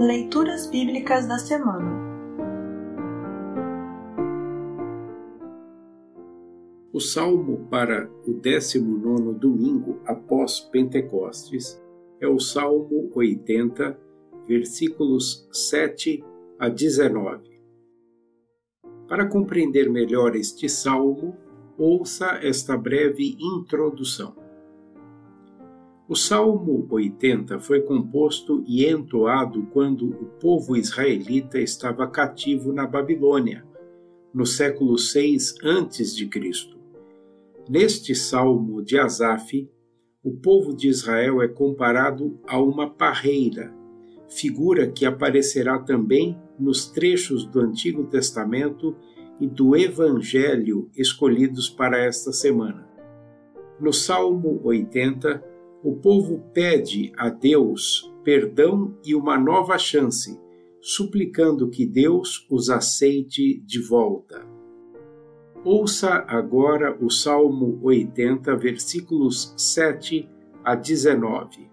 Leituras Bíblicas da Semana O salmo para o 19 domingo após Pentecostes é o Salmo 80, versículos 7 a 19. Para compreender melhor este salmo, ouça esta breve introdução. O Salmo 80 foi composto e entoado quando o povo israelita estava cativo na Babilônia, no século 6 a.C. Neste salmo de Asaf, o povo de Israel é comparado a uma parreira, figura que aparecerá também nos trechos do Antigo Testamento e do Evangelho escolhidos para esta semana. No Salmo 80, o povo pede a Deus perdão e uma nova chance, suplicando que Deus os aceite de volta. Ouça agora o Salmo 80, versículos 7 a 19.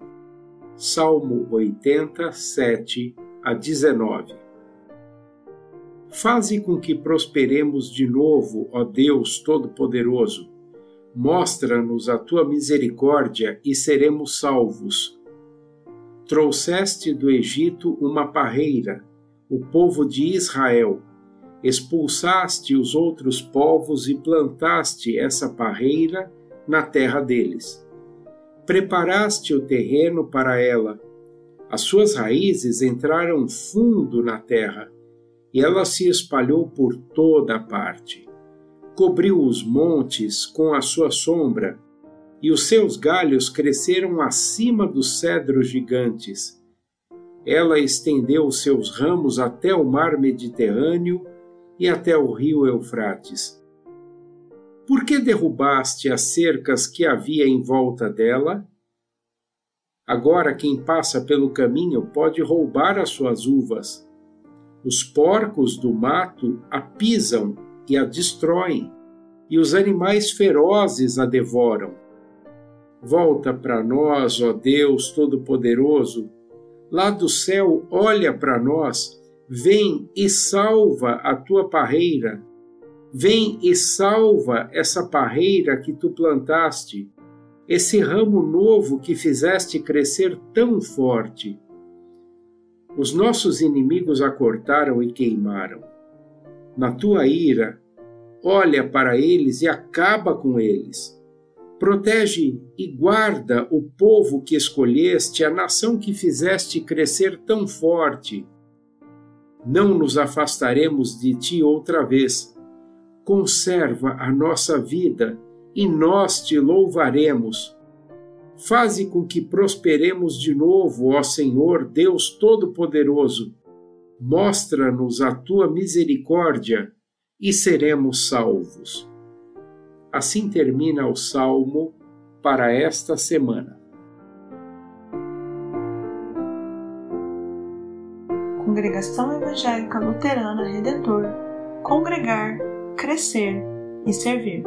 Salmo 80, 7 a 19. Faze com que prosperemos de novo, ó Deus Todo-Poderoso. Mostra-nos a tua misericórdia e seremos salvos. Trouxeste do Egito uma parreira, o povo de Israel expulsaste os outros povos e plantaste essa parreira na terra deles. Preparaste o terreno para ela. As suas raízes entraram fundo na terra e ela se espalhou por toda a parte. Cobriu os montes com a sua sombra e os seus galhos cresceram acima dos cedros gigantes. Ela estendeu os seus ramos até o mar Mediterrâneo e até o rio Eufrates. Por que derrubaste as cercas que havia em volta dela? Agora quem passa pelo caminho pode roubar as suas uvas. Os porcos do mato a pisam e a destroem, e os animais ferozes a devoram. Volta para nós, ó Deus Todo-Poderoso, lá do céu olha para nós Vem e salva a tua parreira. Vem e salva essa parreira que tu plantaste, esse ramo novo que fizeste crescer tão forte. Os nossos inimigos a cortaram e queimaram. Na tua ira, olha para eles e acaba com eles. Protege e guarda o povo que escolheste, a nação que fizeste crescer tão forte não nos afastaremos de ti outra vez. Conserva a nossa vida e nós te louvaremos. Faze com que prosperemos de novo, ó Senhor, Deus Todo-Poderoso. Mostra-nos a tua misericórdia e seremos salvos. Assim termina o salmo para esta semana. Congregação Evangélica Luterana Redentor Congregar, Crescer e Servir.